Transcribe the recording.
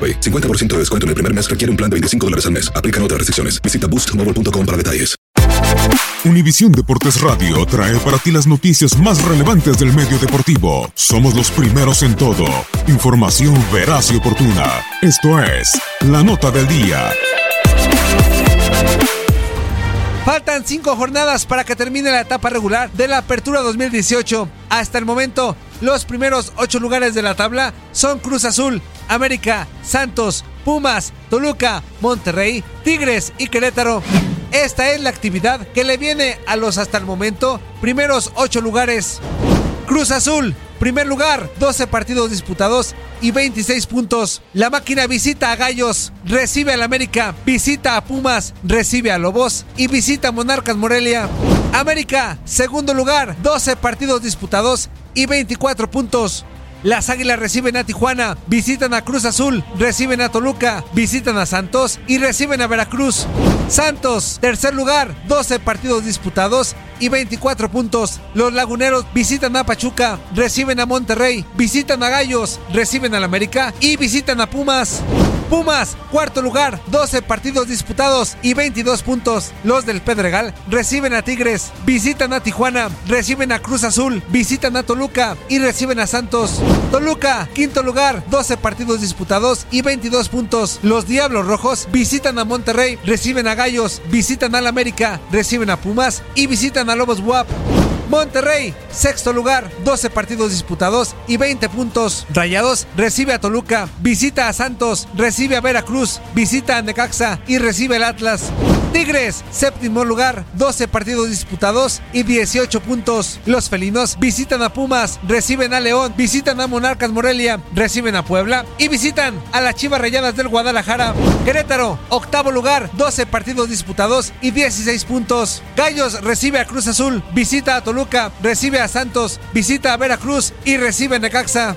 AroPay. 50% de descuento en el primer mes requiere un plan de 25 dólares al mes. Aplican otras restricciones. Visita boostmobile.com para detalles. Univisión Deportes Radio trae para ti las noticias más relevantes del medio deportivo. Somos los primeros en todo. Información veraz y oportuna. Esto es La Nota del Día. Faltan cinco jornadas para que termine la etapa regular de la Apertura 2018. Hasta el momento, los primeros ocho lugares de la tabla son Cruz Azul, América, Santos, Pumas, Toluca, Monterrey, Tigres y Querétaro. Esta es la actividad que le viene a los hasta el momento primeros ocho lugares. Cruz Azul, primer lugar, 12 partidos disputados y 26 puntos. La máquina visita a Gallos, recibe al América, visita a Pumas, recibe a Lobos y visita a Monarcas Morelia. América, segundo lugar, 12 partidos disputados y 24 puntos. Las Águilas reciben a Tijuana, visitan a Cruz Azul, reciben a Toluca, visitan a Santos y reciben a Veracruz. Santos, tercer lugar, 12 partidos disputados y 24 puntos. Los Laguneros visitan a Pachuca, reciben a Monterrey, visitan a Gallos, reciben al América y visitan a Pumas. Pumas, cuarto lugar, 12 partidos disputados y 22 puntos. Los del Pedregal reciben a Tigres, visitan a Tijuana, reciben a Cruz Azul, visitan a Toluca y reciben a Santos. Toluca, quinto lugar, 12 partidos disputados y 22 puntos. Los Diablos Rojos visitan a Monterrey, reciben a Gallos, visitan al América, reciben a Pumas y visitan a Lobos WAP. Monterrey, sexto lugar, 12 partidos disputados y 20 puntos. Rayados recibe a Toluca, visita a Santos, recibe a Veracruz, visita a Necaxa y recibe al Atlas. Tigres, séptimo lugar, 12 partidos disputados y 18 puntos. Los felinos visitan a Pumas, reciben a León, visitan a Monarcas Morelia, reciben a Puebla y visitan a las Chivas Rayadas del Guadalajara. Querétaro, octavo lugar, 12 partidos disputados y 16 puntos. Gallos recibe a Cruz Azul, visita a Toluca, recibe a Santos, visita a Veracruz y recibe a Necaxa.